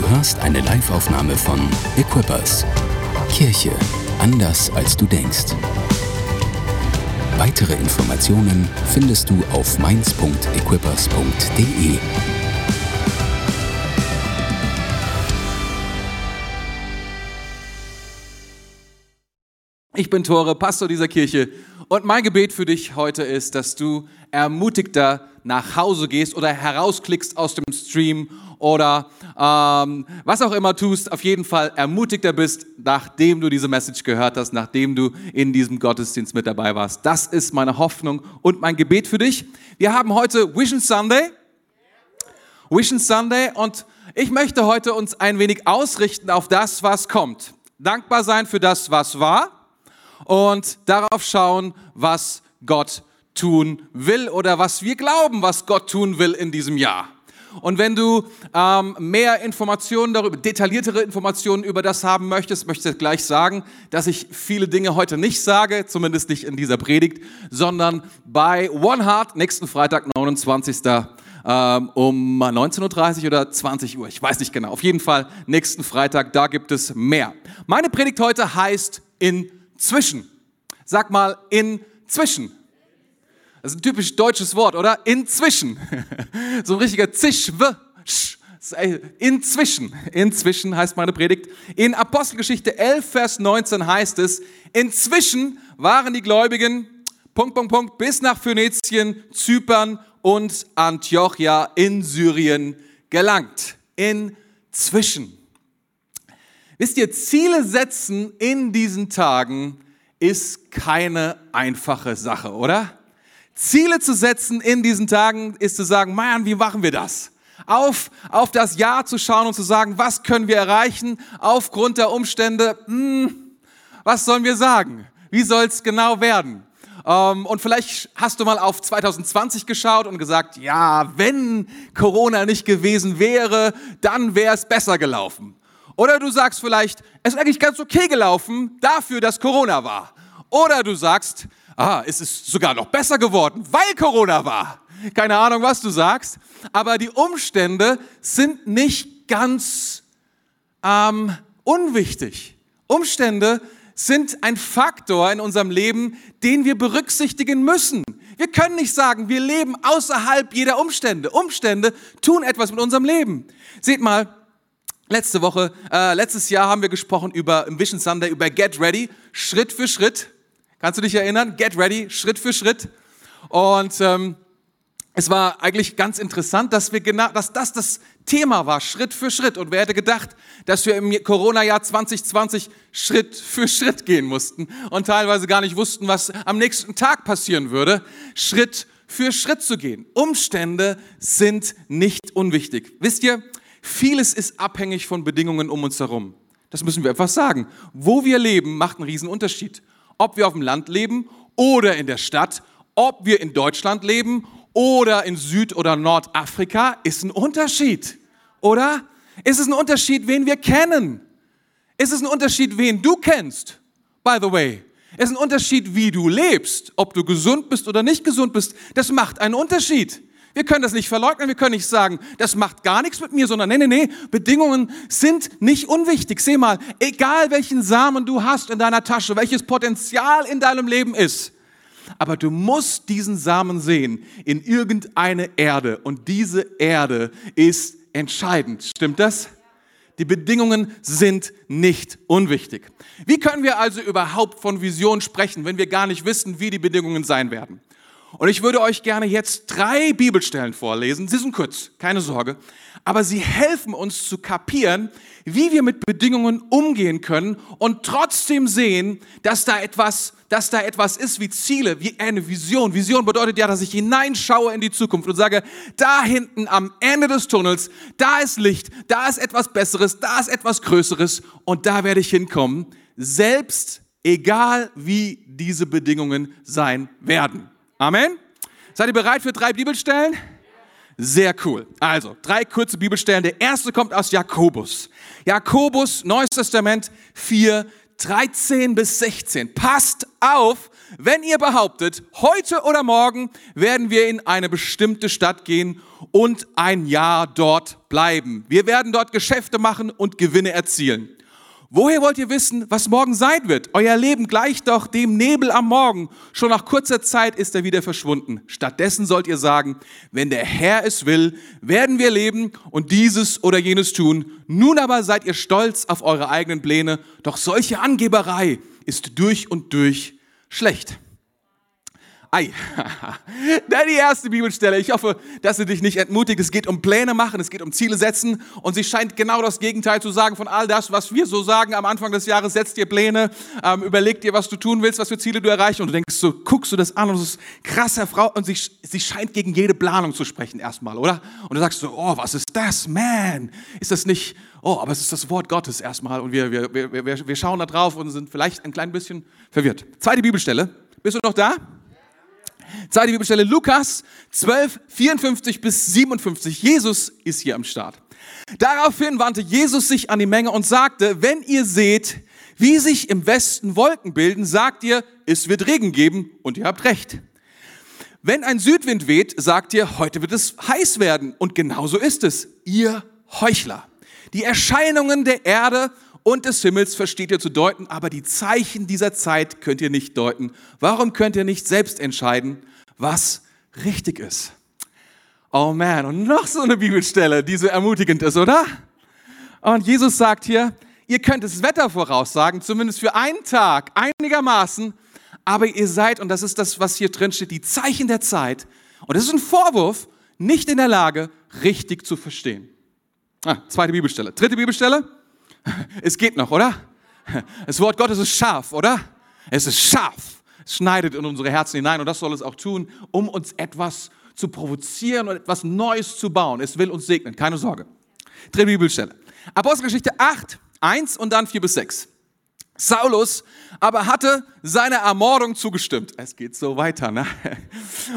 Du hörst eine Liveaufnahme von Equippers. Kirche anders als du denkst. Weitere Informationen findest du auf mainz.equippers.de. Ich bin Tore, Pastor dieser Kirche und mein Gebet für dich heute ist, dass du ermutigter nach Hause gehst oder herausklickst aus dem Stream oder ähm, was auch immer tust, auf jeden Fall ermutigter bist, nachdem du diese Message gehört hast, nachdem du in diesem Gottesdienst mit dabei warst. Das ist meine Hoffnung und mein Gebet für dich. Wir haben heute Vision Sunday. Vision Sunday und ich möchte heute uns ein wenig ausrichten auf das, was kommt. Dankbar sein für das, was war und darauf schauen, was Gott tun will oder was wir glauben, was Gott tun will in diesem Jahr. Und wenn du ähm, mehr Informationen darüber, detailliertere Informationen über das haben möchtest, möchte ich gleich sagen, dass ich viele Dinge heute nicht sage, zumindest nicht in dieser Predigt, sondern bei One Heart nächsten Freitag, 29. Ähm, um 19.30 Uhr oder 20 Uhr, ich weiß nicht genau. Auf jeden Fall nächsten Freitag, da gibt es mehr. Meine Predigt heute heißt inzwischen. Sag mal inzwischen. Das ist ein typisch deutsches Wort, oder? Inzwischen. So ein richtiger Zisch, w, sch, Inzwischen, inzwischen heißt meine Predigt. In Apostelgeschichte 11, Vers 19 heißt es, inzwischen waren die Gläubigen, Punkt, Punkt, Punkt, bis nach Phönizien, Zypern und Antiochia in Syrien gelangt. Inzwischen. Wisst ihr, Ziele setzen in diesen Tagen ist keine einfache Sache, oder? Ziele zu setzen in diesen Tagen ist zu sagen, Mann, wie machen wir das? Auf, auf das Jahr zu schauen und zu sagen, was können wir erreichen aufgrund der Umstände? Hm, was sollen wir sagen? Wie soll es genau werden? Ähm, und vielleicht hast du mal auf 2020 geschaut und gesagt, ja, wenn Corona nicht gewesen wäre, dann wäre es besser gelaufen. Oder du sagst vielleicht, es ist eigentlich ganz okay gelaufen dafür, dass Corona war. Oder du sagst, ah, es ist sogar noch besser geworden, weil Corona war. Keine Ahnung, was du sagst, aber die Umstände sind nicht ganz ähm, unwichtig. Umstände sind ein Faktor in unserem Leben, den wir berücksichtigen müssen. Wir können nicht sagen, wir leben außerhalb jeder Umstände. Umstände tun etwas mit unserem Leben. Seht mal, letzte Woche, äh, letztes Jahr haben wir gesprochen über im Vision Sunday über Get Ready, Schritt für Schritt. Kannst du dich erinnern? Get ready, Schritt für Schritt. Und ähm, es war eigentlich ganz interessant, dass wir genau, dass das das Thema war, Schritt für Schritt. Und wer hätte gedacht, dass wir im Corona-Jahr 2020 Schritt für Schritt gehen mussten und teilweise gar nicht wussten, was am nächsten Tag passieren würde, Schritt für Schritt zu gehen. Umstände sind nicht unwichtig. Wisst ihr, vieles ist abhängig von Bedingungen um uns herum. Das müssen wir einfach sagen. Wo wir leben, macht einen riesen Unterschied ob wir auf dem Land leben oder in der Stadt, ob wir in Deutschland leben oder in Süd- oder Nordafrika, ist ein Unterschied, oder? Ist es ein Unterschied, wen wir kennen? Ist es ein Unterschied, wen du kennst? By the way, ist ein Unterschied, wie du lebst, ob du gesund bist oder nicht gesund bist. Das macht einen Unterschied. Wir können das nicht verleugnen, wir können nicht sagen, das macht gar nichts mit mir, sondern nee, nee, nee, Bedingungen sind nicht unwichtig. Seh mal, egal welchen Samen du hast in deiner Tasche, welches Potenzial in deinem Leben ist, aber du musst diesen Samen sehen in irgendeine Erde und diese Erde ist entscheidend. Stimmt das? Die Bedingungen sind nicht unwichtig. Wie können wir also überhaupt von Vision sprechen, wenn wir gar nicht wissen, wie die Bedingungen sein werden? Und ich würde euch gerne jetzt drei Bibelstellen vorlesen. Sie sind kurz, keine Sorge. Aber sie helfen uns zu kapieren, wie wir mit Bedingungen umgehen können und trotzdem sehen, dass da etwas, dass da etwas ist wie Ziele, wie eine Vision. Vision bedeutet ja, dass ich hineinschaue in die Zukunft und sage, da hinten am Ende des Tunnels, da ist Licht, da ist etwas Besseres, da ist etwas Größeres und da werde ich hinkommen. Selbst egal wie diese Bedingungen sein werden. Amen. Seid ihr bereit für drei Bibelstellen? Sehr cool. Also, drei kurze Bibelstellen. Der erste kommt aus Jakobus. Jakobus, Neues Testament 4, 13 bis 16. Passt auf, wenn ihr behauptet, heute oder morgen werden wir in eine bestimmte Stadt gehen und ein Jahr dort bleiben. Wir werden dort Geschäfte machen und Gewinne erzielen. Woher wollt ihr wissen, was morgen sein wird? Euer Leben gleicht doch dem Nebel am Morgen. Schon nach kurzer Zeit ist er wieder verschwunden. Stattdessen sollt ihr sagen, wenn der Herr es will, werden wir leben und dieses oder jenes tun. Nun aber seid ihr stolz auf eure eigenen Pläne. Doch solche Angeberei ist durch und durch schlecht. Ei, da die erste Bibelstelle. Ich hoffe, dass sie dich nicht entmutigt. Es geht um Pläne machen, es geht um Ziele setzen und sie scheint genau das Gegenteil zu sagen von all das, was wir so sagen am Anfang des Jahres. Setzt dir Pläne, ähm, überleg dir, was du tun willst, was für Ziele du erreichen und du denkst so, guckst du das an und es ist krasser Frau und sie, sie scheint gegen jede Planung zu sprechen erstmal, oder? Und du sagst so, oh, was ist das, man? Ist das nicht, oh, aber es ist das Wort Gottes erstmal und wir, wir, wir, wir, wir schauen da drauf und sind vielleicht ein klein bisschen verwirrt. Zweite Bibelstelle. Bist du noch da? Zweite Bibelstelle Lukas 12, 54 bis 57. Jesus ist hier am Start. Daraufhin wandte Jesus sich an die Menge und sagte, wenn ihr seht, wie sich im Westen Wolken bilden, sagt ihr, es wird Regen geben und ihr habt recht. Wenn ein Südwind weht, sagt ihr, heute wird es heiß werden und genauso ist es, ihr Heuchler. Die Erscheinungen der Erde und des Himmels versteht ihr zu deuten, aber die Zeichen dieser Zeit könnt ihr nicht deuten. Warum könnt ihr nicht selbst entscheiden, was richtig ist? Oh man, und noch so eine Bibelstelle, die so ermutigend ist, oder? Und Jesus sagt hier, ihr könnt das Wetter voraussagen, zumindest für einen Tag, einigermaßen, aber ihr seid, und das ist das, was hier drin steht, die Zeichen der Zeit, und das ist ein Vorwurf, nicht in der Lage, richtig zu verstehen. Ah, zweite Bibelstelle. Dritte Bibelstelle. Es geht noch, oder? Das Wort Gottes ist scharf, oder? Es ist scharf. Es schneidet in unsere Herzen hinein und das soll es auch tun, um uns etwas zu provozieren und etwas Neues zu bauen. Es will uns segnen, keine Sorge. Dritte Bibelstelle. Apostelgeschichte 8, 1 und dann 4 bis 6. Saulus aber hatte seiner Ermordung zugestimmt. Es geht so weiter. Ne?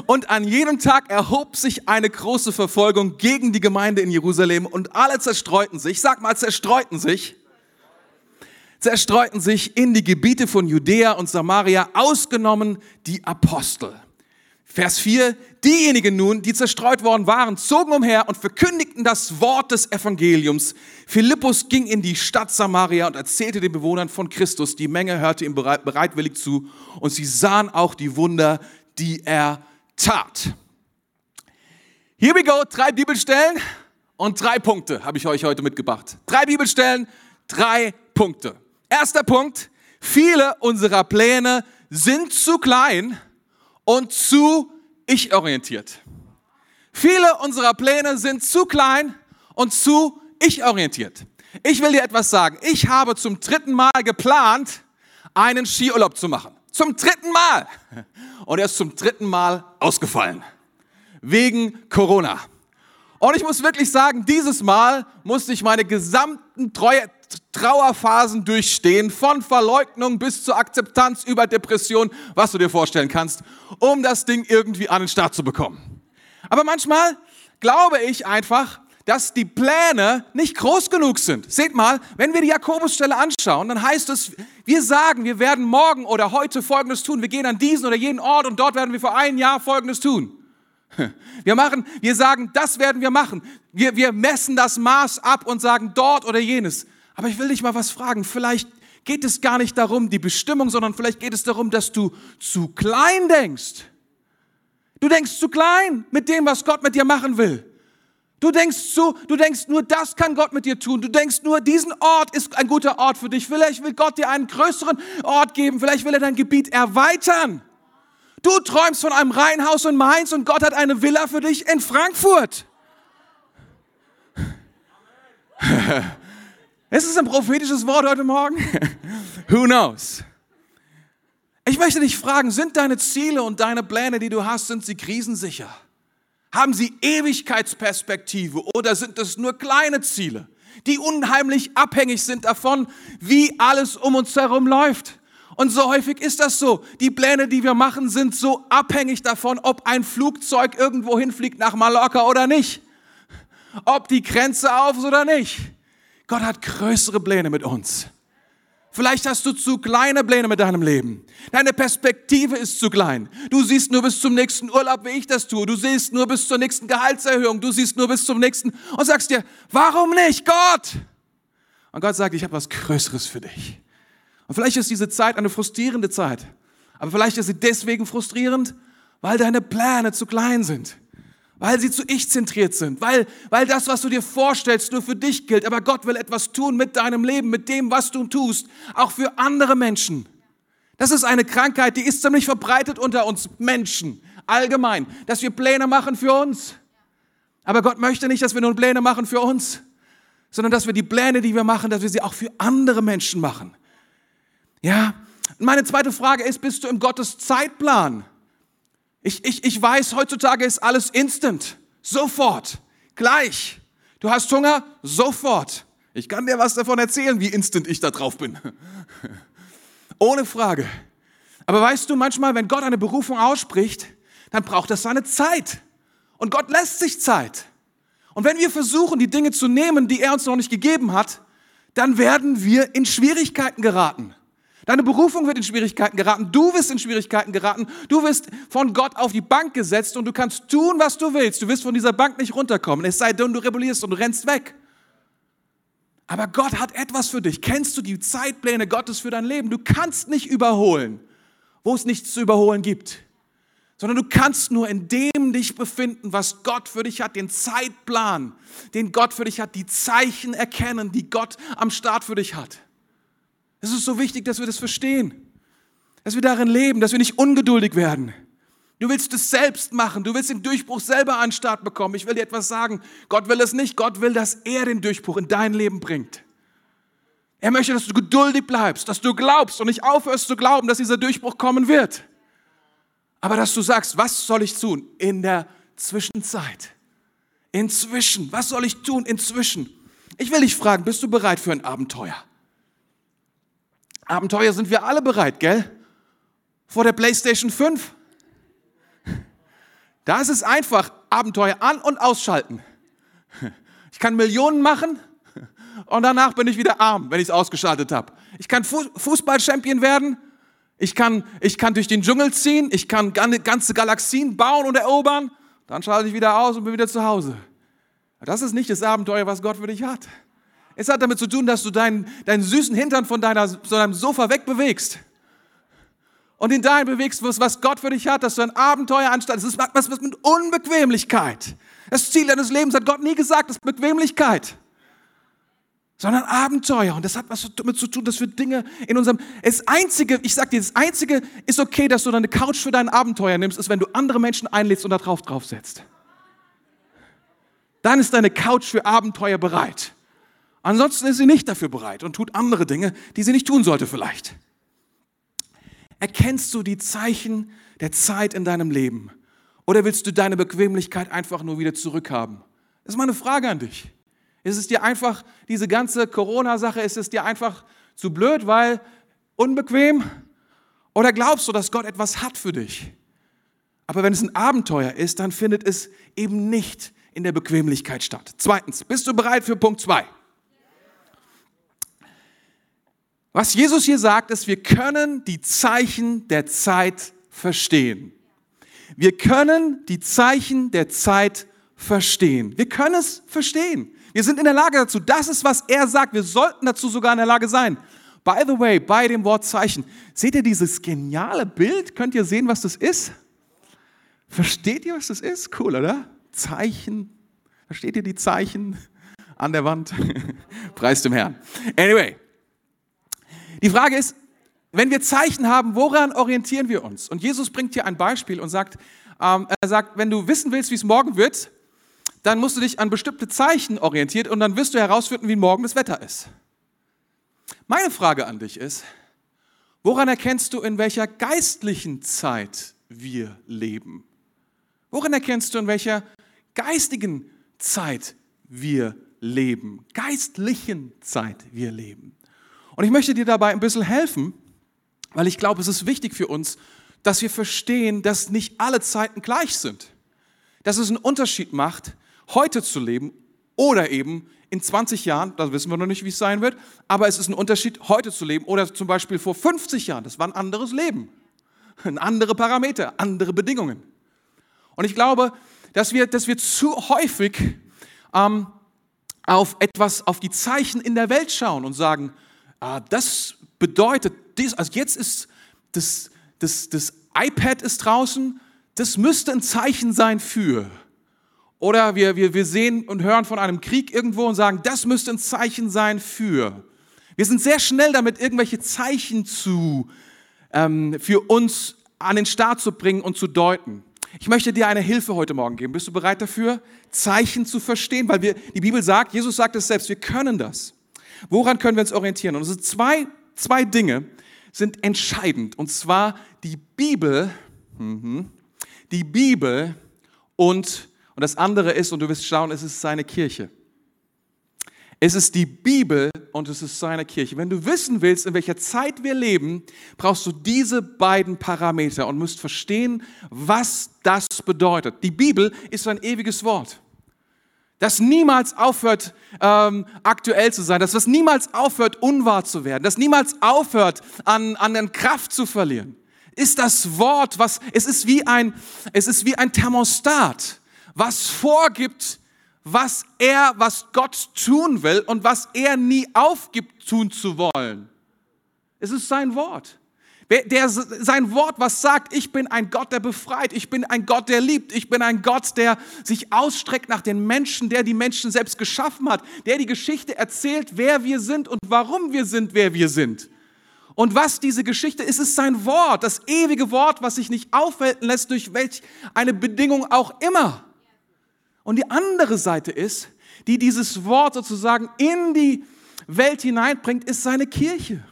Und an jedem Tag erhob sich eine große Verfolgung gegen die Gemeinde in Jerusalem und alle zerstreuten sich, sag mal, zerstreuten sich, zerstreuten sich in die Gebiete von Judäa und Samaria, ausgenommen die Apostel. Vers 4, diejenigen nun, die zerstreut worden waren, zogen umher und verkündigten das Wort des Evangeliums. Philippus ging in die Stadt Samaria und erzählte den Bewohnern von Christus. Die Menge hörte ihm bereitwillig zu und sie sahen auch die Wunder, die er tat. Here we go, drei Bibelstellen und drei Punkte habe ich euch heute mitgebracht. Drei Bibelstellen, drei Punkte. Erster Punkt, viele unserer Pläne sind zu klein, und zu ich-orientiert. Viele unserer Pläne sind zu klein und zu ich-orientiert. Ich will dir etwas sagen. Ich habe zum dritten Mal geplant, einen Skiurlaub zu machen. Zum dritten Mal. Und er ist zum dritten Mal ausgefallen. Wegen Corona. Und ich muss wirklich sagen, dieses Mal musste ich meine gesamten Treue, Trauerphasen durchstehen, von Verleugnung bis zur Akzeptanz über Depression, was du dir vorstellen kannst, um das Ding irgendwie an den Start zu bekommen. Aber manchmal glaube ich einfach, dass die Pläne nicht groß genug sind. Seht mal, wenn wir die Jakobusstelle anschauen, dann heißt es, wir sagen, wir werden morgen oder heute Folgendes tun. Wir gehen an diesen oder jenen Ort und dort werden wir vor einem Jahr Folgendes tun. Wir machen, wir sagen, das werden wir machen. Wir, wir messen das Maß ab und sagen dort oder jenes. Aber ich will dich mal was fragen. Vielleicht geht es gar nicht darum, die Bestimmung, sondern vielleicht geht es darum, dass du zu klein denkst. Du denkst zu klein mit dem, was Gott mit dir machen will. Du denkst so, du denkst nur, das kann Gott mit dir tun. Du denkst nur, diesen Ort ist ein guter Ort für dich. Vielleicht will Gott dir einen größeren Ort geben. Vielleicht will er dein Gebiet erweitern. Du träumst von einem Reihenhaus in Mainz und Gott hat eine Villa für dich in Frankfurt. Ist es ein prophetisches Wort heute Morgen? Who knows? Ich möchte dich fragen, sind deine Ziele und deine Pläne, die du hast, sind sie krisensicher? Haben sie Ewigkeitsperspektive oder sind es nur kleine Ziele, die unheimlich abhängig sind davon, wie alles um uns herum läuft? Und so häufig ist das so. Die Pläne, die wir machen, sind so abhängig davon, ob ein Flugzeug irgendwo hinfliegt nach Mallorca oder nicht. Ob die Grenze auf ist oder nicht. Gott hat größere Pläne mit uns. Vielleicht hast du zu kleine Pläne mit deinem Leben. Deine Perspektive ist zu klein. Du siehst nur bis zum nächsten Urlaub, wie ich das tue. Du siehst nur bis zur nächsten Gehaltserhöhung. Du siehst nur bis zum nächsten und sagst dir, warum nicht, Gott? Und Gott sagt, ich habe was Größeres für dich. Und vielleicht ist diese Zeit eine frustrierende Zeit. Aber vielleicht ist sie deswegen frustrierend, weil deine Pläne zu klein sind weil sie zu ich zentriert sind, weil, weil das, was du dir vorstellst, nur für dich gilt. Aber Gott will etwas tun mit deinem Leben, mit dem, was du tust, auch für andere Menschen. Das ist eine Krankheit, die ist ziemlich verbreitet unter uns Menschen, allgemein, dass wir Pläne machen für uns. Aber Gott möchte nicht, dass wir nur Pläne machen für uns, sondern dass wir die Pläne, die wir machen, dass wir sie auch für andere Menschen machen. Ja, meine zweite Frage ist, bist du im Gottes Zeitplan? Ich, ich, ich weiß, heutzutage ist alles instant. Sofort. Gleich. Du hast Hunger? Sofort. Ich kann dir was davon erzählen, wie instant ich da drauf bin. Ohne Frage. Aber weißt du, manchmal, wenn Gott eine Berufung ausspricht, dann braucht das seine Zeit. Und Gott lässt sich Zeit. Und wenn wir versuchen, die Dinge zu nehmen, die er uns noch nicht gegeben hat, dann werden wir in Schwierigkeiten geraten. Deine Berufung wird in Schwierigkeiten geraten. Du wirst in Schwierigkeiten geraten. Du wirst von Gott auf die Bank gesetzt und du kannst tun, was du willst. Du wirst von dieser Bank nicht runterkommen. Es sei denn, du rebellierst und du rennst weg. Aber Gott hat etwas für dich. Kennst du die Zeitpläne Gottes für dein Leben? Du kannst nicht überholen, wo es nichts zu überholen gibt. Sondern du kannst nur in dem dich befinden, was Gott für dich hat, den Zeitplan, den Gott für dich hat, die Zeichen erkennen, die Gott am Start für dich hat. Es ist so wichtig, dass wir das verstehen, dass wir darin leben, dass wir nicht ungeduldig werden. Du willst es selbst machen, du willst den Durchbruch selber an den Start bekommen. Ich will dir etwas sagen, Gott will es nicht, Gott will, dass er den Durchbruch in dein Leben bringt. Er möchte, dass du geduldig bleibst, dass du glaubst und nicht aufhörst zu glauben, dass dieser Durchbruch kommen wird. Aber dass du sagst, was soll ich tun in der Zwischenzeit? Inzwischen, was soll ich tun inzwischen? Ich will dich fragen, bist du bereit für ein Abenteuer? Abenteuer sind wir alle bereit, gell? Vor der PlayStation 5. Da ist es einfach, Abenteuer an- und ausschalten. Ich kann Millionen machen und danach bin ich wieder arm, wenn ich es ausgeschaltet habe. Ich kann Fußball-Champion werden, ich kann, ich kann durch den Dschungel ziehen, ich kann ganze Galaxien bauen und erobern, dann schalte ich wieder aus und bin wieder zu Hause. Das ist nicht das Abenteuer, was Gott für dich hat. Es hat damit zu tun, dass du deinen, deinen süßen Hintern von, deiner, von deinem Sofa wegbewegst. Und in dahin bewegst, was Gott für dich hat, dass du ein Abenteuer anstatt. Es ist was, mit Unbequemlichkeit. Das Ziel deines Lebens hat Gott nie gesagt, das ist Bequemlichkeit. Sondern Abenteuer. Und das hat was damit zu tun, dass wir Dinge in unserem. Das Einzige, ich sag dir, das Einzige ist okay, dass du deine Couch für dein Abenteuer nimmst, ist, wenn du andere Menschen einlädst und da drauf draufsetzt. Dann ist deine Couch für Abenteuer bereit. Ansonsten ist sie nicht dafür bereit und tut andere Dinge, die sie nicht tun sollte vielleicht. Erkennst du die Zeichen der Zeit in deinem Leben? Oder willst du deine Bequemlichkeit einfach nur wieder zurückhaben? Das ist meine Frage an dich. Ist es dir einfach, diese ganze Corona-Sache, ist es dir einfach zu blöd, weil unbequem? Oder glaubst du, dass Gott etwas hat für dich? Aber wenn es ein Abenteuer ist, dann findet es eben nicht in der Bequemlichkeit statt. Zweitens, bist du bereit für Punkt zwei? Was Jesus hier sagt, ist, wir können die Zeichen der Zeit verstehen. Wir können die Zeichen der Zeit verstehen. Wir können es verstehen. Wir sind in der Lage dazu. Das ist, was er sagt. Wir sollten dazu sogar in der Lage sein. By the way, bei dem Wort Zeichen, seht ihr dieses geniale Bild? Könnt ihr sehen, was das ist? Versteht ihr, was das ist? Cool, oder? Zeichen. Versteht ihr die Zeichen an der Wand? Preis dem Herrn. Anyway, die Frage ist, wenn wir Zeichen haben, woran orientieren wir uns? Und Jesus bringt hier ein Beispiel und sagt, ähm, er sagt, wenn du wissen willst, wie es morgen wird, dann musst du dich an bestimmte Zeichen orientieren und dann wirst du herausfinden, wie morgen das Wetter ist. Meine Frage an dich ist, woran erkennst du, in welcher geistlichen Zeit wir leben? Woran erkennst du, in welcher geistigen Zeit wir leben? Geistlichen Zeit wir leben. Und ich möchte dir dabei ein bisschen helfen, weil ich glaube, es ist wichtig für uns, dass wir verstehen, dass nicht alle Zeiten gleich sind. Dass es einen Unterschied macht, heute zu leben oder eben in 20 Jahren, da wissen wir noch nicht, wie es sein wird, aber es ist ein Unterschied, heute zu leben oder zum Beispiel vor 50 Jahren. Das war ein anderes Leben, andere Parameter, andere Bedingungen. Und ich glaube, dass wir, dass wir zu häufig ähm, auf etwas, auf die Zeichen in der Welt schauen und sagen, das bedeutet, also jetzt ist das, das, das iPad ist draußen, das müsste ein Zeichen sein für. Oder wir, wir, wir sehen und hören von einem Krieg irgendwo und sagen, das müsste ein Zeichen sein für. Wir sind sehr schnell damit, irgendwelche Zeichen zu, ähm, für uns an den Start zu bringen und zu deuten. Ich möchte dir eine Hilfe heute Morgen geben. Bist du bereit dafür, Zeichen zu verstehen? Weil wir, die Bibel sagt, Jesus sagt es selbst, wir können das. Woran können wir uns orientieren? Und es sind zwei, zwei Dinge sind entscheidend. Und zwar die Bibel, mhm, die Bibel und und das andere ist, und du wirst schauen, es ist seine Kirche. Es ist die Bibel und es ist seine Kirche. Wenn du wissen willst, in welcher Zeit wir leben, brauchst du diese beiden Parameter und musst verstehen, was das bedeutet. Die Bibel ist ein ewiges Wort, das niemals aufhört, ähm, aktuell zu sein, das was niemals aufhört, unwahr zu werden, das niemals aufhört, an, an Kraft zu verlieren. Ist das Wort, was es ist wie ein, es ist wie ein Thermostat was vorgibt, was er, was Gott tun will und was er nie aufgibt, tun zu wollen. Es ist sein Wort. Der, sein Wort, was sagt, ich bin ein Gott, der befreit, ich bin ein Gott, der liebt, ich bin ein Gott, der sich ausstreckt nach den Menschen, der die Menschen selbst geschaffen hat, der die Geschichte erzählt, wer wir sind und warum wir sind, wer wir sind. Und was diese Geschichte ist, ist sein Wort, das ewige Wort, was sich nicht aufhalten lässt durch welch eine Bedingung auch immer. Und die andere Seite ist, die dieses Wort sozusagen in die Welt hineinbringt, ist seine Kirche.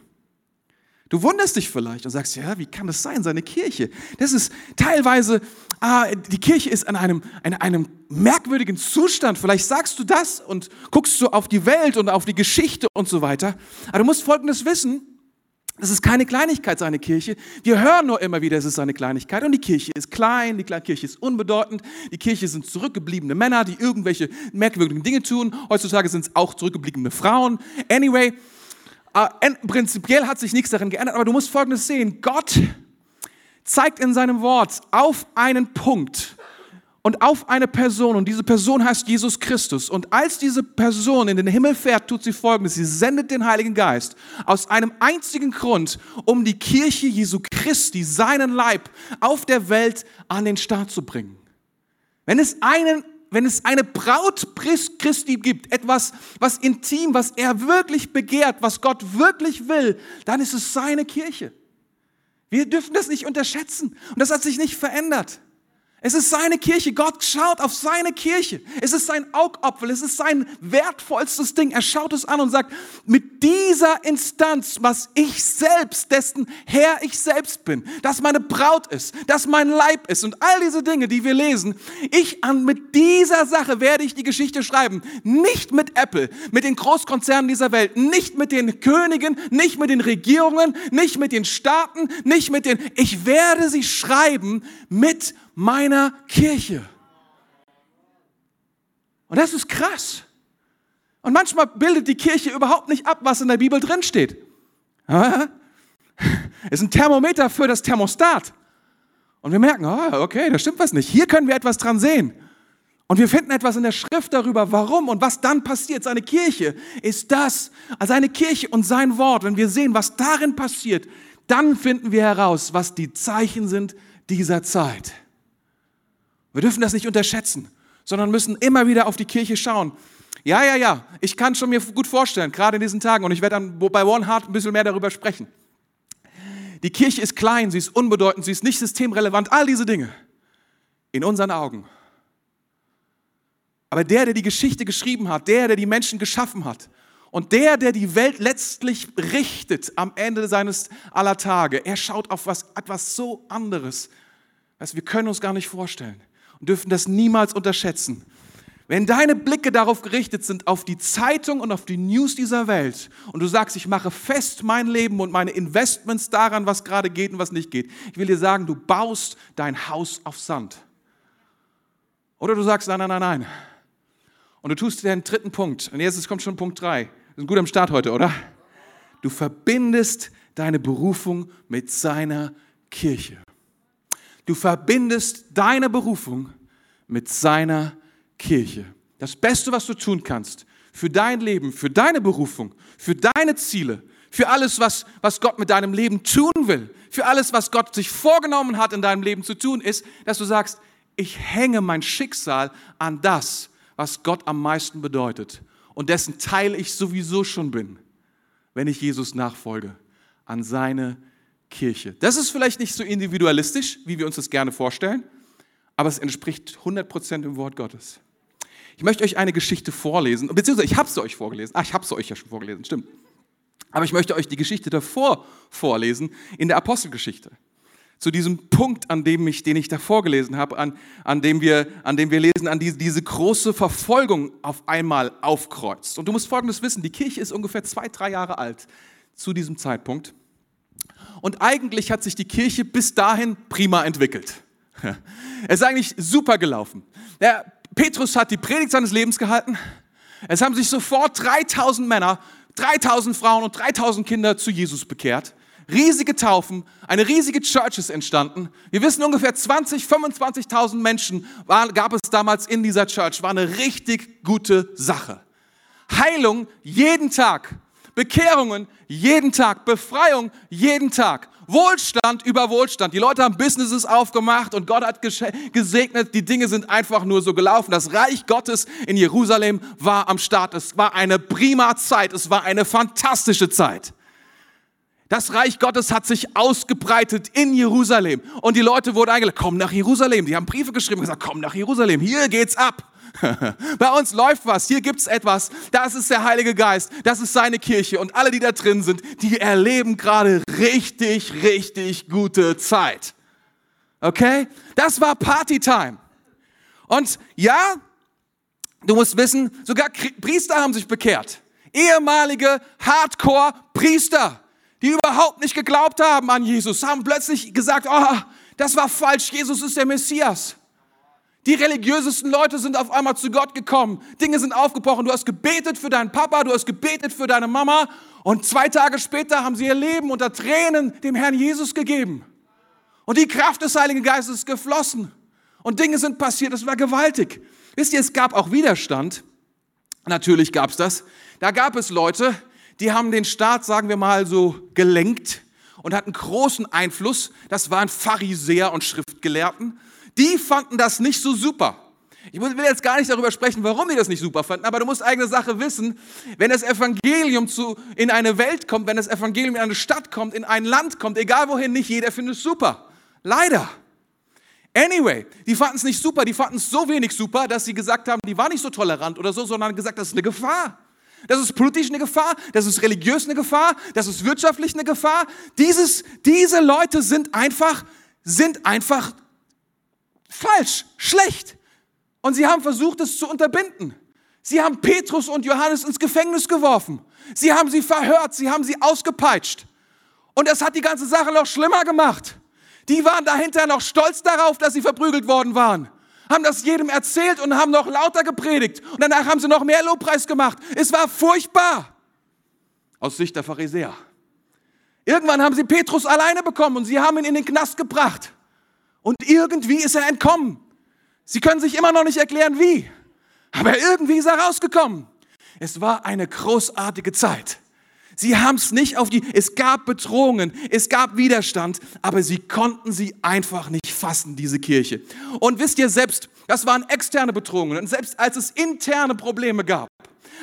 Du wunderst dich vielleicht und sagst, ja, wie kann das sein, seine Kirche? Das ist teilweise, ah, die Kirche ist in einem, in einem merkwürdigen Zustand. Vielleicht sagst du das und guckst so auf die Welt und auf die Geschichte und so weiter. Aber du musst Folgendes wissen, das ist keine Kleinigkeit, seine Kirche. Wir hören nur immer wieder, es ist eine Kleinigkeit. Und die Kirche ist klein, die Kirche ist unbedeutend. Die Kirche sind zurückgebliebene Männer, die irgendwelche merkwürdigen Dinge tun. Heutzutage sind es auch zurückgebliebene Frauen. Anyway, prinzipiell hat sich nichts darin geändert, aber du musst Folgendes sehen. Gott zeigt in seinem Wort auf einen Punkt, und auf eine Person und diese Person heißt Jesus Christus. Und als diese Person in den Himmel fährt, tut sie Folgendes. Sie sendet den Heiligen Geist aus einem einzigen Grund, um die Kirche Jesu Christi, seinen Leib, auf der Welt an den Start zu bringen. Wenn es einen wenn es eine Braut Christi gibt, etwas, was intim, was er wirklich begehrt, was Gott wirklich will, dann ist es seine Kirche. Wir dürfen das nicht unterschätzen. Und das hat sich nicht verändert. Es ist seine Kirche. Gott schaut auf seine Kirche. Es ist sein Augapfel. Es ist sein wertvollstes Ding. Er schaut es an und sagt, mit dieser Instanz, was ich selbst, dessen Herr ich selbst bin, dass meine Braut ist, dass mein Leib ist und all diese Dinge, die wir lesen, ich an, mit dieser Sache werde ich die Geschichte schreiben. Nicht mit Apple, mit den Großkonzernen dieser Welt, nicht mit den Königen, nicht mit den Regierungen, nicht mit den Staaten, nicht mit den, ich werde sie schreiben mit meiner Kirche. Und das ist krass. Und manchmal bildet die Kirche überhaupt nicht ab, was in der Bibel drin steht. Ist ein Thermometer für das Thermostat. Und wir merken, oh, okay, da stimmt was nicht. Hier können wir etwas dran sehen. Und wir finden etwas in der Schrift darüber, warum und was dann passiert. Seine Kirche ist das, also seine Kirche und sein Wort. Wenn wir sehen, was darin passiert, dann finden wir heraus, was die Zeichen sind dieser Zeit. Wir dürfen das nicht unterschätzen, sondern müssen immer wieder auf die Kirche schauen. Ja, ja, ja, ich kann schon mir gut vorstellen, gerade in diesen Tagen, und ich werde dann bei One Heart ein bisschen mehr darüber sprechen. Die Kirche ist klein, sie ist unbedeutend, sie ist nicht systemrelevant, all diese Dinge. In unseren Augen. Aber der, der die Geschichte geschrieben hat, der, der die Menschen geschaffen hat und der, der die Welt letztlich richtet am Ende seines aller Tage, er schaut auf was, etwas so anderes, was wir können uns gar nicht vorstellen und dürfen das niemals unterschätzen. Wenn deine Blicke darauf gerichtet sind, auf die Zeitung und auf die News dieser Welt und du sagst, ich mache fest mein Leben und meine Investments daran, was gerade geht und was nicht geht, ich will dir sagen, du baust dein Haus auf Sand. Oder du sagst, nein, nein, nein, nein. Und du tust den dritten Punkt. Und jetzt kommt schon Punkt drei. Wir sind gut am Start heute, oder? Du verbindest deine Berufung mit seiner Kirche. Du verbindest deine Berufung mit seiner Kirche. Das Beste, was du tun kannst für dein Leben, für deine Berufung, für deine Ziele, für alles, was, was Gott mit deinem Leben tun will, für alles, was Gott sich vorgenommen hat, in deinem Leben zu tun, ist, dass du sagst, ich hänge mein Schicksal an das, was Gott am meisten bedeutet und dessen Teil ich sowieso schon bin, wenn ich Jesus nachfolge, an seine Kirche. Das ist vielleicht nicht so individualistisch, wie wir uns das gerne vorstellen, aber es entspricht 100% dem Wort Gottes. Ich möchte euch eine Geschichte vorlesen, beziehungsweise ich habe sie euch vorgelesen. Ah, ich habe sie euch ja schon vorgelesen, stimmt. Aber ich möchte euch die Geschichte davor vorlesen in der Apostelgeschichte zu diesem Punkt, an dem ich, den ich da vorgelesen habe, an, an, dem wir, an dem wir lesen, an die, diese große Verfolgung auf einmal aufkreuzt. Und du musst Folgendes wissen, die Kirche ist ungefähr zwei, drei Jahre alt zu diesem Zeitpunkt. Und eigentlich hat sich die Kirche bis dahin prima entwickelt. Es ist eigentlich super gelaufen. Der Petrus hat die Predigt seines Lebens gehalten. Es haben sich sofort 3000 Männer, 3000 Frauen und 3000 Kinder zu Jesus bekehrt riesige Taufen, eine riesige Church ist entstanden. Wir wissen ungefähr 20, 25.000 Menschen war, gab es damals in dieser Church. War eine richtig gute Sache. Heilung jeden Tag. Bekehrungen jeden Tag. Befreiung jeden Tag. Wohlstand über Wohlstand. Die Leute haben Businesses aufgemacht und Gott hat gesegnet. Die Dinge sind einfach nur so gelaufen. Das Reich Gottes in Jerusalem war am Start. Es war eine prima Zeit. Es war eine fantastische Zeit. Das Reich Gottes hat sich ausgebreitet in Jerusalem. Und die Leute wurden eingeladen, komm nach Jerusalem. Die haben Briefe geschrieben und gesagt, komm nach Jerusalem, hier geht's ab. Bei uns läuft was, hier gibt's etwas. Das ist der Heilige Geist, das ist seine Kirche. Und alle, die da drin sind, die erleben gerade richtig, richtig gute Zeit. Okay? Das war Partytime. Und ja, du musst wissen, sogar Priester haben sich bekehrt. Ehemalige Hardcore-Priester die überhaupt nicht geglaubt haben an Jesus, haben plötzlich gesagt, oh, das war falsch, Jesus ist der Messias. Die religiösesten Leute sind auf einmal zu Gott gekommen. Dinge sind aufgebrochen. Du hast gebetet für deinen Papa, du hast gebetet für deine Mama und zwei Tage später haben sie ihr Leben unter Tränen dem Herrn Jesus gegeben. Und die Kraft des Heiligen Geistes ist geflossen. Und Dinge sind passiert, das war gewaltig. Wisst ihr, es gab auch Widerstand. Natürlich gab es das. Da gab es Leute, die haben den Staat, sagen wir mal, so gelenkt und hatten großen Einfluss. Das waren Pharisäer und Schriftgelehrten. Die fanden das nicht so super. Ich will jetzt gar nicht darüber sprechen, warum die das nicht super fanden, aber du musst eigene Sache wissen. Wenn das Evangelium zu, in eine Welt kommt, wenn das Evangelium in eine Stadt kommt, in ein Land kommt, egal wohin, nicht jeder findet es super. Leider. Anyway, die fanden es nicht super, die fanden es so wenig super, dass sie gesagt haben, die war nicht so tolerant oder so, sondern gesagt, das ist eine Gefahr. Das ist politisch eine Gefahr, das ist religiös eine Gefahr, das ist wirtschaftlich eine Gefahr. Dieses, diese Leute sind einfach, sind einfach falsch, schlecht. Und sie haben versucht, es zu unterbinden. Sie haben Petrus und Johannes ins Gefängnis geworfen. Sie haben sie verhört, sie haben sie ausgepeitscht. Und das hat die ganze Sache noch schlimmer gemacht. Die waren dahinter noch stolz darauf, dass sie verprügelt worden waren haben das jedem erzählt und haben noch lauter gepredigt. Und danach haben sie noch mehr Lobpreis gemacht. Es war furchtbar. Aus Sicht der Pharisäer. Irgendwann haben sie Petrus alleine bekommen und sie haben ihn in den Knast gebracht. Und irgendwie ist er entkommen. Sie können sich immer noch nicht erklären, wie. Aber irgendwie ist er rausgekommen. Es war eine großartige Zeit. Sie haben es nicht auf die, es gab Bedrohungen, es gab Widerstand, aber sie konnten sie einfach nicht fassen, diese Kirche. Und wisst ihr selbst, das waren externe Bedrohungen. Und selbst als es interne Probleme gab,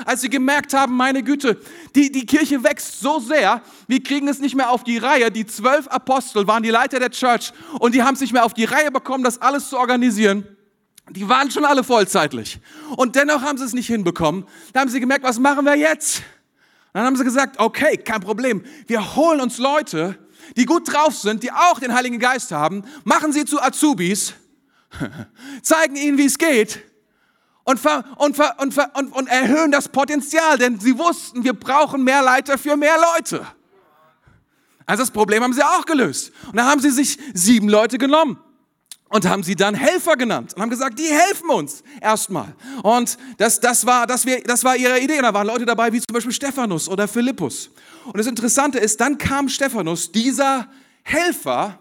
als sie gemerkt haben, meine Güte, die, die Kirche wächst so sehr, wir kriegen es nicht mehr auf die Reihe. Die zwölf Apostel waren die Leiter der Church und die haben es nicht mehr auf die Reihe bekommen, das alles zu organisieren. Die waren schon alle vollzeitlich. Und dennoch haben sie es nicht hinbekommen. Da haben sie gemerkt, was machen wir jetzt? Dann haben sie gesagt, okay, kein Problem. Wir holen uns Leute, die gut drauf sind, die auch den Heiligen Geist haben, machen sie zu Azubis, zeigen ihnen, wie es geht und, und, und, und, erhöhen das Potenzial, denn sie wussten, wir brauchen mehr Leiter für mehr Leute. Also das Problem haben sie auch gelöst. Und dann haben sie sich sieben Leute genommen. Und haben sie dann Helfer genannt und haben gesagt, die helfen uns erstmal. Und das, das, war, das, wir, das war ihre Idee. Und da waren Leute dabei wie zum Beispiel Stephanus oder Philippus. Und das Interessante ist, dann kam Stephanus, dieser Helfer,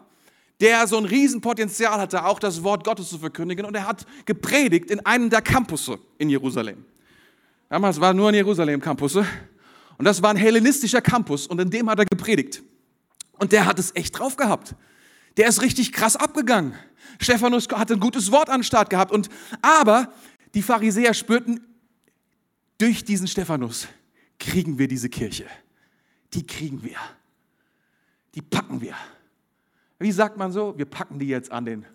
der so ein Riesenpotenzial hatte, auch das Wort Gottes zu verkündigen. Und er hat gepredigt in einem der Campusse in Jerusalem. Damals war nur in Jerusalem Campusse. Und das war ein hellenistischer Campus. Und in dem hat er gepredigt. Und der hat es echt drauf gehabt. Der ist richtig krass abgegangen. Stephanus hatte ein gutes Wort an den Start gehabt. Und, aber die Pharisäer spürten, durch diesen Stephanus kriegen wir diese Kirche. Die kriegen wir. Die packen wir. Wie sagt man so? Wir packen die jetzt an den.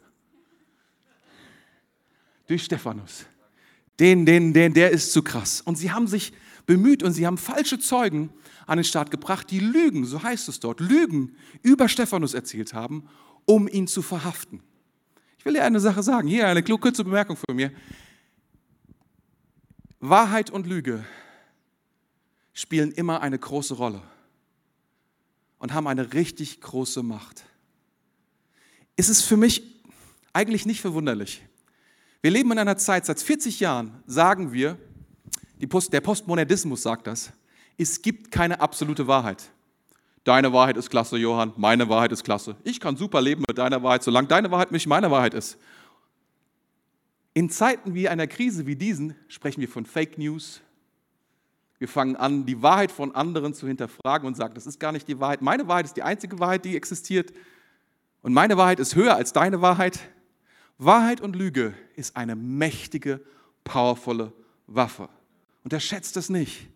Durch Stephanus. Den, den, den, der ist zu krass. Und sie haben sich bemüht und sie haben falsche Zeugen an den Start gebracht, die Lügen, so heißt es dort, Lügen über Stephanus erzählt haben, um ihn zu verhaften. Ich will dir eine Sache sagen. Hier eine kurze Bemerkung von mir. Wahrheit und Lüge spielen immer eine große Rolle und haben eine richtig große Macht. Es ist für mich eigentlich nicht verwunderlich. Wir leben in einer Zeit, seit 40 Jahren sagen wir, Post, der Postmodernismus sagt das, es gibt keine absolute Wahrheit. Deine Wahrheit ist klasse, Johann. Meine Wahrheit ist klasse. Ich kann super leben mit deiner Wahrheit, solange deine Wahrheit nicht meine Wahrheit ist. In Zeiten wie einer Krise wie diesen sprechen wir von Fake News. Wir fangen an, die Wahrheit von anderen zu hinterfragen und sagen, das ist gar nicht die Wahrheit. Meine Wahrheit ist die einzige Wahrheit, die existiert. Und meine Wahrheit ist höher als deine Wahrheit. Wahrheit und Lüge ist eine mächtige, powervolle Waffe. Unterschätzt es nicht.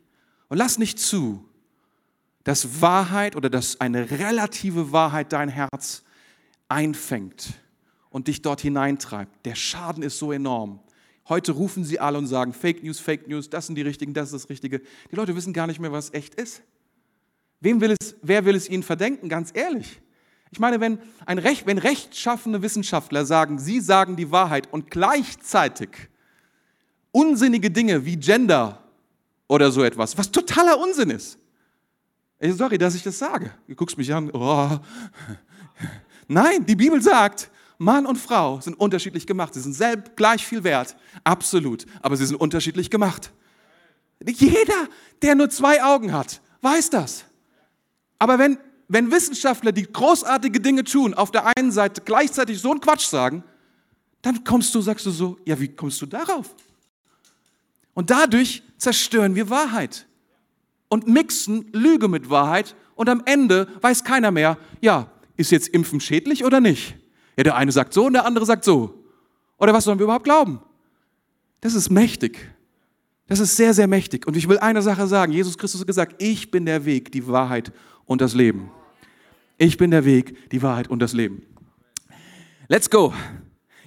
Und lass nicht zu, dass Wahrheit oder dass eine relative Wahrheit dein Herz einfängt und dich dort hineintreibt. Der Schaden ist so enorm. Heute rufen sie alle und sagen, Fake News, Fake News, das sind die richtigen, das ist das Richtige. Die Leute wissen gar nicht mehr, was echt ist. Wem will es, wer will es ihnen verdenken, ganz ehrlich? Ich meine, wenn, ein Recht, wenn rechtschaffene Wissenschaftler sagen, sie sagen die Wahrheit und gleichzeitig unsinnige Dinge wie Gender oder so etwas, was totaler Unsinn ist, Ey, sorry, dass ich das sage. Du guckst mich an. Oh. Nein, die Bibel sagt, Mann und Frau sind unterschiedlich gemacht. Sie sind selbst gleich viel wert. Absolut. Aber sie sind unterschiedlich gemacht. Jeder, der nur zwei Augen hat, weiß das. Aber wenn, wenn Wissenschaftler, die großartige Dinge tun, auf der einen Seite gleichzeitig so einen Quatsch sagen, dann kommst du, sagst du so, ja, wie kommst du darauf? Und dadurch zerstören wir Wahrheit und mixen Lüge mit Wahrheit und am Ende weiß keiner mehr, ja, ist jetzt Impfen schädlich oder nicht? Ja, der eine sagt so und der andere sagt so. Oder was sollen wir überhaupt glauben? Das ist mächtig. Das ist sehr, sehr mächtig. Und ich will eine Sache sagen. Jesus Christus hat gesagt, ich bin der Weg, die Wahrheit und das Leben. Ich bin der Weg, die Wahrheit und das Leben. Let's go.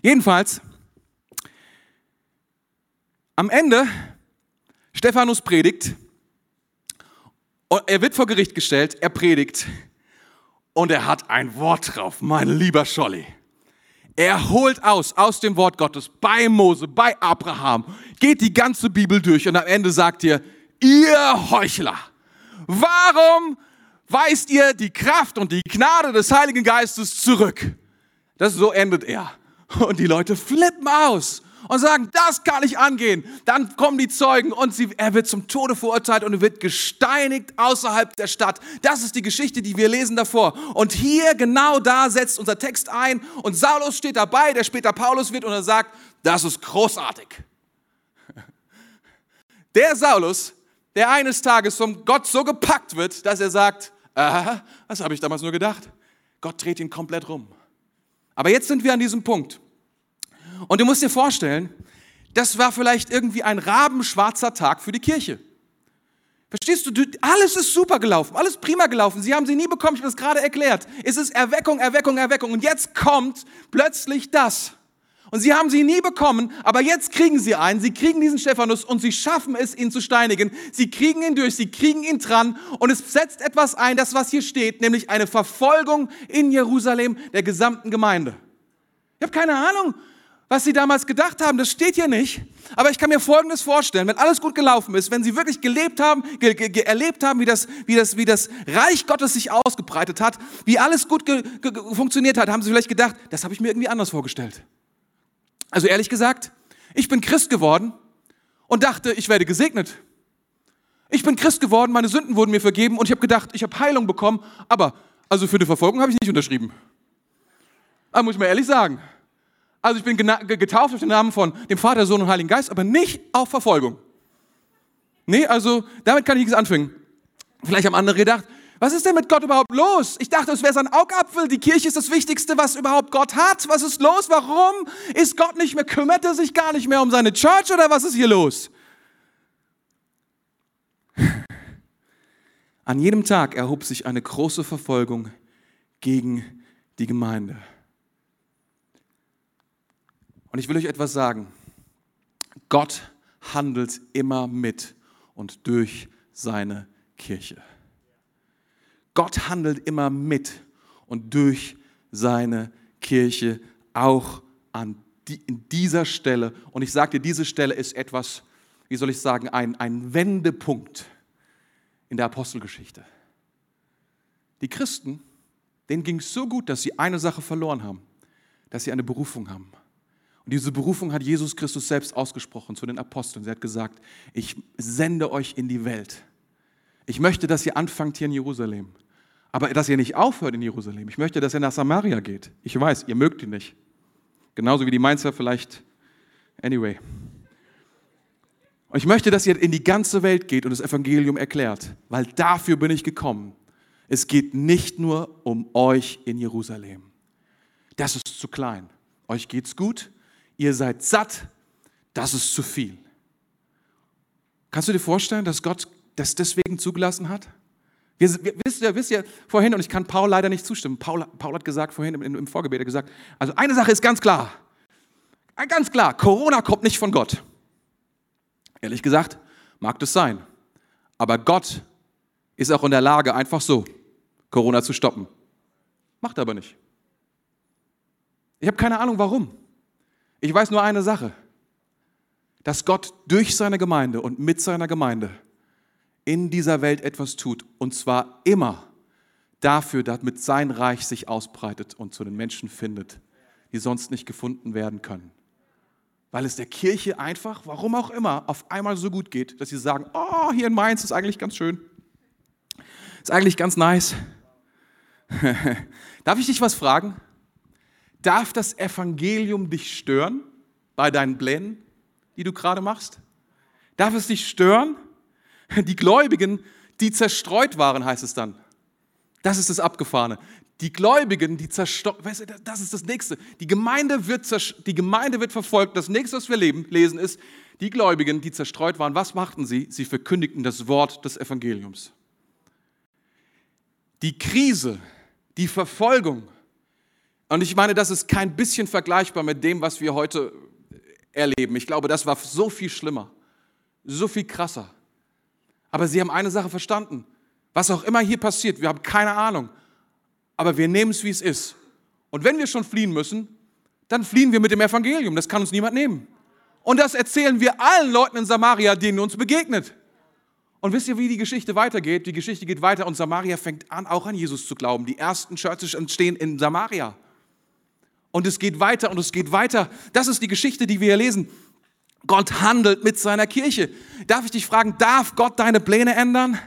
Jedenfalls, am Ende, Stephanus predigt, und er wird vor Gericht gestellt, er predigt und er hat ein Wort drauf, mein lieber Scholli. Er holt aus, aus dem Wort Gottes, bei Mose, bei Abraham, geht die ganze Bibel durch und am Ende sagt ihr, ihr Heuchler, warum weist ihr die Kraft und die Gnade des Heiligen Geistes zurück? Das so endet er. Und die Leute flippen aus und sagen, das kann ich angehen. Dann kommen die Zeugen und sie, er wird zum Tode verurteilt und wird gesteinigt außerhalb der Stadt. Das ist die Geschichte, die wir lesen davor. Und hier genau da setzt unser Text ein und Saulus steht dabei, der später Paulus wird und er sagt, das ist großartig. Der Saulus, der eines Tages vom Gott so gepackt wird, dass er sagt, aha, was habe ich damals nur gedacht? Gott dreht ihn komplett rum. Aber jetzt sind wir an diesem Punkt. Und du musst dir vorstellen, das war vielleicht irgendwie ein rabenschwarzer Tag für die Kirche. Verstehst du, alles ist super gelaufen, alles prima gelaufen. Sie haben sie nie bekommen, ich habe das gerade erklärt. Es ist Erweckung, Erweckung, Erweckung. Und jetzt kommt plötzlich das. Und sie haben sie nie bekommen, aber jetzt kriegen sie einen. Sie kriegen diesen Stephanus und sie schaffen es, ihn zu steinigen. Sie kriegen ihn durch, sie kriegen ihn dran und es setzt etwas ein, das was hier steht, nämlich eine Verfolgung in Jerusalem der gesamten Gemeinde. Ich habe keine Ahnung, was sie damals gedacht haben, das steht hier nicht. Aber ich kann mir Folgendes vorstellen, wenn alles gut gelaufen ist, wenn sie wirklich gelebt haben, ge ge erlebt haben, wie das, wie, das, wie das Reich Gottes sich ausgebreitet hat, wie alles gut funktioniert hat, haben sie vielleicht gedacht, das habe ich mir irgendwie anders vorgestellt. Also ehrlich gesagt, ich bin Christ geworden und dachte, ich werde gesegnet. Ich bin Christ geworden, meine Sünden wurden mir vergeben und ich habe gedacht, ich habe Heilung bekommen, aber also für die Verfolgung habe ich nicht unterschrieben. Da muss ich mal ehrlich sagen. Also ich bin getauft auf den Namen von dem Vater, Sohn und Heiligen Geist, aber nicht auf Verfolgung. Nee, also damit kann ich nichts anfangen. Vielleicht haben andere gedacht, was ist denn mit Gott überhaupt los? Ich dachte, es wäre sein Augapfel. Die Kirche ist das Wichtigste, was überhaupt Gott hat. Was ist los? Warum ist Gott nicht mehr, kümmert er sich gar nicht mehr um seine Church oder was ist hier los? An jedem Tag erhob sich eine große Verfolgung gegen die Gemeinde. Und ich will euch etwas sagen. Gott handelt immer mit und durch seine Kirche. Gott handelt immer mit und durch seine Kirche, auch an die, in dieser Stelle. Und ich sage dir, diese Stelle ist etwas, wie soll ich sagen, ein, ein Wendepunkt in der Apostelgeschichte. Die Christen, denen ging es so gut, dass sie eine Sache verloren haben, dass sie eine Berufung haben. Und diese Berufung hat Jesus Christus selbst ausgesprochen zu den Aposteln. Sie hat gesagt, ich sende euch in die Welt. Ich möchte, dass ihr anfangt hier in Jerusalem. Aber dass ihr nicht aufhört in Jerusalem. Ich möchte, dass ihr nach Samaria geht. Ich weiß, ihr mögt ihn nicht. Genauso wie die Mainzer vielleicht. Anyway. Ich möchte, dass ihr in die ganze Welt geht und das Evangelium erklärt, weil dafür bin ich gekommen. Es geht nicht nur um euch in Jerusalem. Das ist zu klein. Euch geht's gut, ihr seid satt, das ist zu viel. Kannst du dir vorstellen, dass Gott das deswegen zugelassen hat? Wir, wir, wisst, ihr, wisst ihr vorhin, und ich kann Paul leider nicht zustimmen, Paul, Paul hat gesagt vorhin im, im Vorgebet, gesagt, also eine Sache ist ganz klar, ganz klar, Corona kommt nicht von Gott. Ehrlich gesagt, mag das sein. Aber Gott ist auch in der Lage, einfach so Corona zu stoppen. Macht er aber nicht. Ich habe keine Ahnung warum. Ich weiß nur eine Sache, dass Gott durch seine Gemeinde und mit seiner Gemeinde in dieser Welt etwas tut. Und zwar immer dafür, damit sein Reich sich ausbreitet und zu den Menschen findet, die sonst nicht gefunden werden können. Weil es der Kirche einfach, warum auch immer, auf einmal so gut geht, dass sie sagen, oh, hier in Mainz ist eigentlich ganz schön. Ist eigentlich ganz nice. Darf ich dich was fragen? Darf das Evangelium dich stören bei deinen Plänen, die du gerade machst? Darf es dich stören? Die Gläubigen, die zerstreut waren, heißt es dann. Das ist das Abgefahrene. Die Gläubigen, die zerstreut, das ist das Nächste. Die Gemeinde, wird die Gemeinde wird verfolgt. Das Nächste, was wir lesen, ist, die Gläubigen, die zerstreut waren, was machten sie? Sie verkündigten das Wort des Evangeliums. Die Krise, die Verfolgung, und ich meine, das ist kein bisschen vergleichbar mit dem, was wir heute erleben. Ich glaube, das war so viel schlimmer, so viel krasser. Aber sie haben eine Sache verstanden. Was auch immer hier passiert, wir haben keine Ahnung. Aber wir nehmen es, wie es ist. Und wenn wir schon fliehen müssen, dann fliehen wir mit dem Evangelium. Das kann uns niemand nehmen. Und das erzählen wir allen Leuten in Samaria, denen uns begegnet. Und wisst ihr, wie die Geschichte weitergeht? Die Geschichte geht weiter und Samaria fängt an, auch an Jesus zu glauben. Die ersten Churches entstehen in Samaria. Und es geht weiter und es geht weiter. Das ist die Geschichte, die wir hier lesen. Gott handelt mit seiner Kirche. Darf ich dich fragen, darf Gott deine Pläne ändern?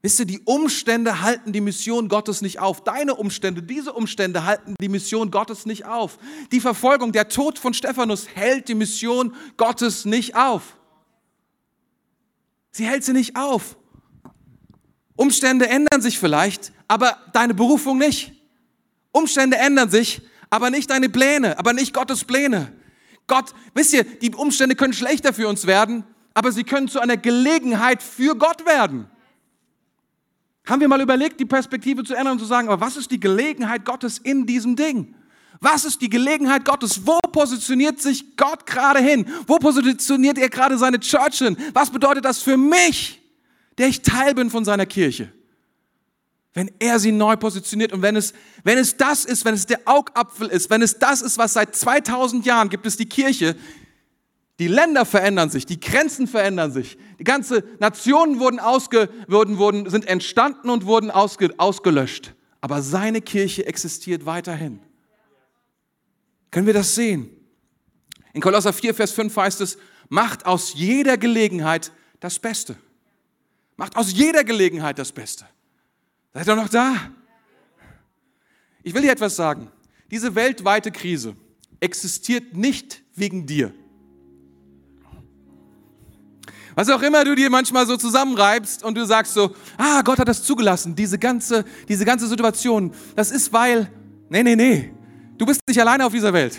Wisst ihr, die Umstände halten die Mission Gottes nicht auf. Deine Umstände, diese Umstände halten die Mission Gottes nicht auf. Die Verfolgung, der Tod von Stephanus hält die Mission Gottes nicht auf. Sie hält sie nicht auf. Umstände ändern sich vielleicht, aber deine Berufung nicht. Umstände ändern sich, aber nicht deine Pläne, aber nicht Gottes Pläne. Gott, wisst ihr, die Umstände können schlechter für uns werden, aber sie können zu einer Gelegenheit für Gott werden. Haben wir mal überlegt, die Perspektive zu ändern und zu sagen, aber was ist die Gelegenheit Gottes in diesem Ding? Was ist die Gelegenheit Gottes? Wo positioniert sich Gott gerade hin? Wo positioniert er gerade seine Church hin? Was bedeutet das für mich, der ich Teil bin von seiner Kirche? Wenn er sie neu positioniert und wenn es, wenn es das ist, wenn es der Augapfel ist, wenn es das ist, was seit 2000 Jahren gibt es die Kirche, die Länder verändern sich, die Grenzen verändern sich, die ganze Nationen wurden, ausge, wurden, wurden sind entstanden und wurden ausge, ausgelöscht. Aber seine Kirche existiert weiterhin. Können wir das sehen? In Kolosser 4, Vers 5 heißt es, macht aus jeder Gelegenheit das Beste. Macht aus jeder Gelegenheit das Beste. Seid ihr noch da? Ich will dir etwas sagen. Diese weltweite Krise existiert nicht wegen dir. Was auch immer du dir manchmal so zusammenreibst und du sagst so, ah, Gott hat das zugelassen, diese ganze, diese ganze Situation, das ist weil, nee, nee, nee, du bist nicht alleine auf dieser Welt.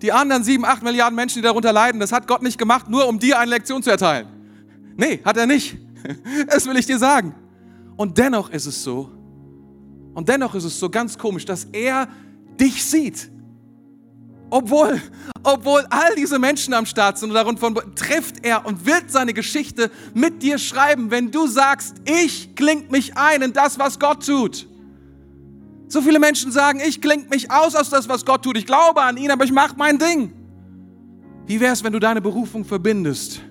Die anderen sieben, acht Milliarden Menschen, die darunter leiden, das hat Gott nicht gemacht, nur um dir eine Lektion zu erteilen. Nee, hat er nicht. Das will ich dir sagen. Und dennoch ist es so, und dennoch ist es so ganz komisch, dass er dich sieht. Obwohl, obwohl all diese Menschen am Start sind und davon trifft er und wird seine Geschichte mit dir schreiben, wenn du sagst, ich kling mich ein in das, was Gott tut. So viele Menschen sagen, ich kling mich aus aus das, was Gott tut. Ich glaube an ihn, aber ich mache mein Ding. Wie wäre es, wenn du deine Berufung verbindest?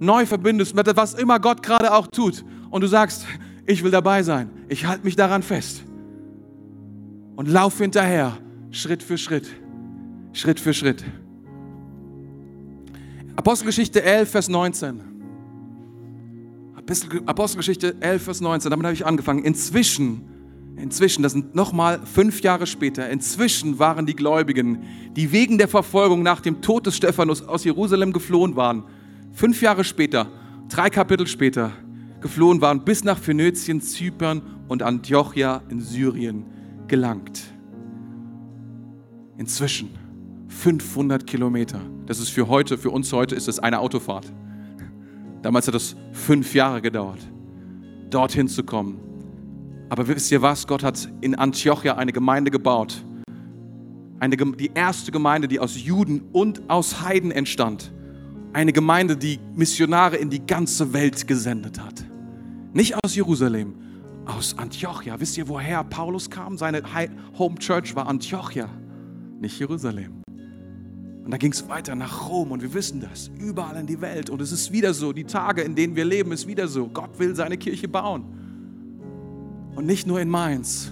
Neu verbindest mit was immer Gott gerade auch tut. Und du sagst, ich will dabei sein. Ich halte mich daran fest. Und lauf hinterher, Schritt für Schritt. Schritt für Schritt. Apostelgeschichte 11, Vers 19. Apostelgeschichte 11, Vers 19, damit habe ich angefangen. Inzwischen, inzwischen, das sind nochmal fünf Jahre später, inzwischen waren die Gläubigen, die wegen der Verfolgung nach dem Tod des Stephanus aus Jerusalem geflohen waren, fünf Jahre später, drei Kapitel später, geflohen waren, bis nach Phönizien, Zypern und Antiochia in Syrien gelangt. Inzwischen 500 Kilometer. Das ist für heute, für uns heute ist es eine Autofahrt. Damals hat es fünf Jahre gedauert, dorthin zu kommen. Aber wisst ihr was? Gott hat in Antiochia eine Gemeinde gebaut. Eine, die erste Gemeinde, die aus Juden und aus Heiden entstand. Eine Gemeinde, die Missionare in die ganze Welt gesendet hat. Nicht aus Jerusalem, aus Antiochia. Wisst ihr, woher Paulus kam? Seine Home Church war Antiochia, nicht Jerusalem. Und da ging es weiter nach Rom und wir wissen das, überall in die Welt. Und es ist wieder so, die Tage, in denen wir leben, ist wieder so. Gott will seine Kirche bauen. Und nicht nur in Mainz,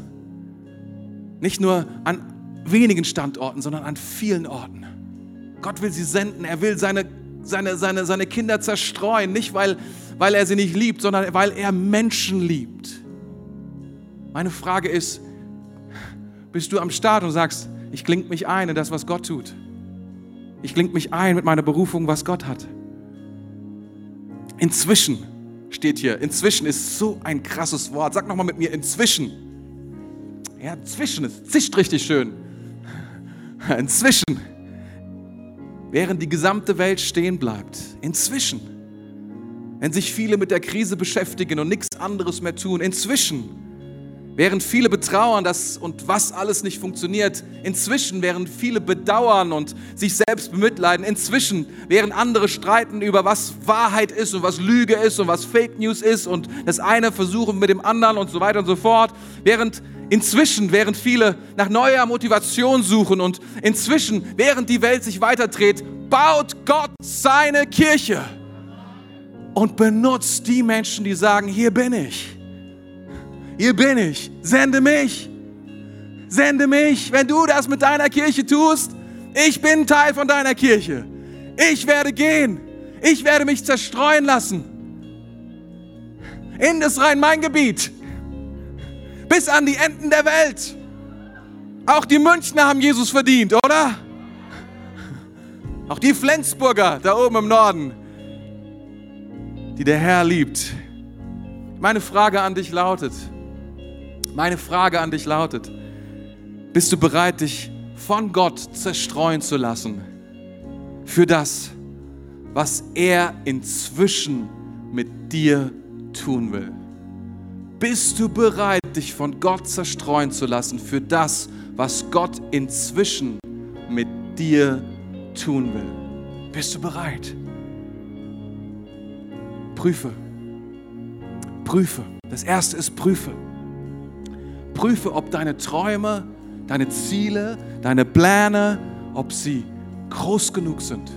nicht nur an wenigen Standorten, sondern an vielen Orten. Gott will sie senden, er will seine, seine, seine, seine Kinder zerstreuen, nicht weil, weil er sie nicht liebt, sondern weil er Menschen liebt. Meine Frage ist, bist du am Start und sagst, ich klinge mich ein in das, was Gott tut? Ich klinge mich ein mit meiner Berufung, was Gott hat. Inzwischen steht hier. Inzwischen ist so ein krasses Wort. Sag nochmal mit mir, inzwischen. Ja, inzwischen, es zischt richtig schön. Inzwischen. Während die gesamte Welt stehen bleibt. Inzwischen. Wenn sich viele mit der Krise beschäftigen und nichts anderes mehr tun. Inzwischen Während viele betrauern, dass und was alles nicht funktioniert, inzwischen, während viele bedauern und sich selbst bemitleiden, inzwischen, während andere streiten über was Wahrheit ist und was Lüge ist und was Fake News ist und das eine versuchen mit dem anderen und so weiter und so fort, während inzwischen, während viele nach neuer Motivation suchen und inzwischen, während die Welt sich weiterdreht, baut Gott seine Kirche und benutzt die Menschen, die sagen, hier bin ich. Hier bin ich, sende mich, sende mich, wenn du das mit deiner Kirche tust, ich bin Teil von deiner Kirche. Ich werde gehen, ich werde mich zerstreuen lassen. In das Rhein-Main-Gebiet, bis an die Enden der Welt. Auch die Münchner haben Jesus verdient, oder? Auch die Flensburger da oben im Norden, die der Herr liebt. Meine Frage an dich lautet, meine Frage an dich lautet, bist du bereit, dich von Gott zerstreuen zu lassen für das, was er inzwischen mit dir tun will? Bist du bereit, dich von Gott zerstreuen zu lassen für das, was Gott inzwischen mit dir tun will? Bist du bereit? Prüfe. Prüfe. Das erste ist prüfe. Prüfe, ob deine Träume, deine Ziele, deine Pläne, ob sie groß genug sind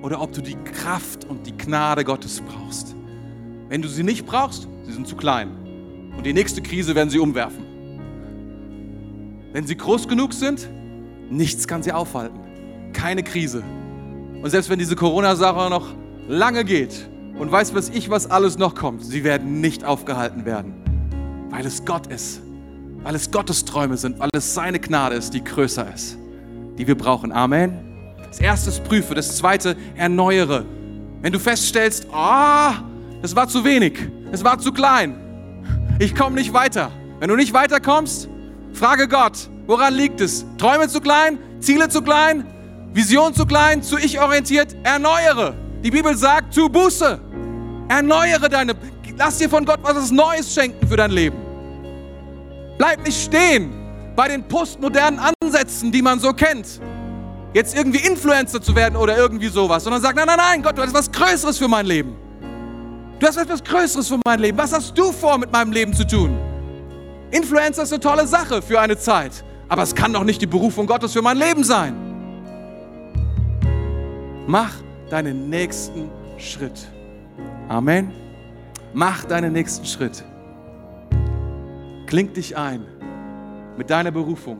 oder ob du die Kraft und die Gnade Gottes brauchst. Wenn du sie nicht brauchst, sie sind zu klein. Und die nächste Krise werden sie umwerfen. Wenn sie groß genug sind, nichts kann sie aufhalten. Keine Krise. Und selbst wenn diese Corona-Sache noch lange geht und weiß was ich, was alles noch kommt, sie werden nicht aufgehalten werden, weil es Gott ist, weil es Gottes Träume sind, weil es seine Gnade ist, die größer ist, die wir brauchen. Amen. Das erste ist prüfe, das zweite erneuere. Wenn du feststellst, ah, oh, das war zu wenig, es war zu klein, ich komme nicht weiter. Wenn du nicht weiterkommst, frage Gott, woran liegt es? Träume zu klein, Ziele zu klein, Vision zu klein, zu ich orientiert, erneuere. Die Bibel sagt, tu Buße. Erneuere deine, lass dir von Gott was Neues schenken für dein Leben. Bleib nicht stehen bei den postmodernen Ansätzen, die man so kennt. Jetzt irgendwie Influencer zu werden oder irgendwie sowas, sondern sag, nein, nein, nein, Gott, du hast was Größeres für mein Leben. Du hast etwas Größeres für mein Leben. Was hast du vor mit meinem Leben zu tun? Influencer ist eine tolle Sache für eine Zeit, aber es kann doch nicht die Berufung Gottes für mein Leben sein. Mach deinen nächsten Schritt. Amen. Mach deinen nächsten Schritt. Kling dich ein mit deiner Berufung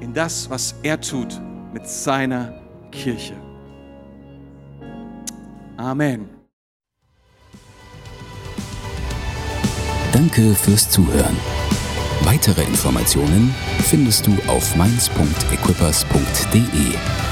in das, was er tut mit seiner Kirche. Amen. Danke fürs Zuhören. Weitere Informationen findest du auf mainz.equippers.de.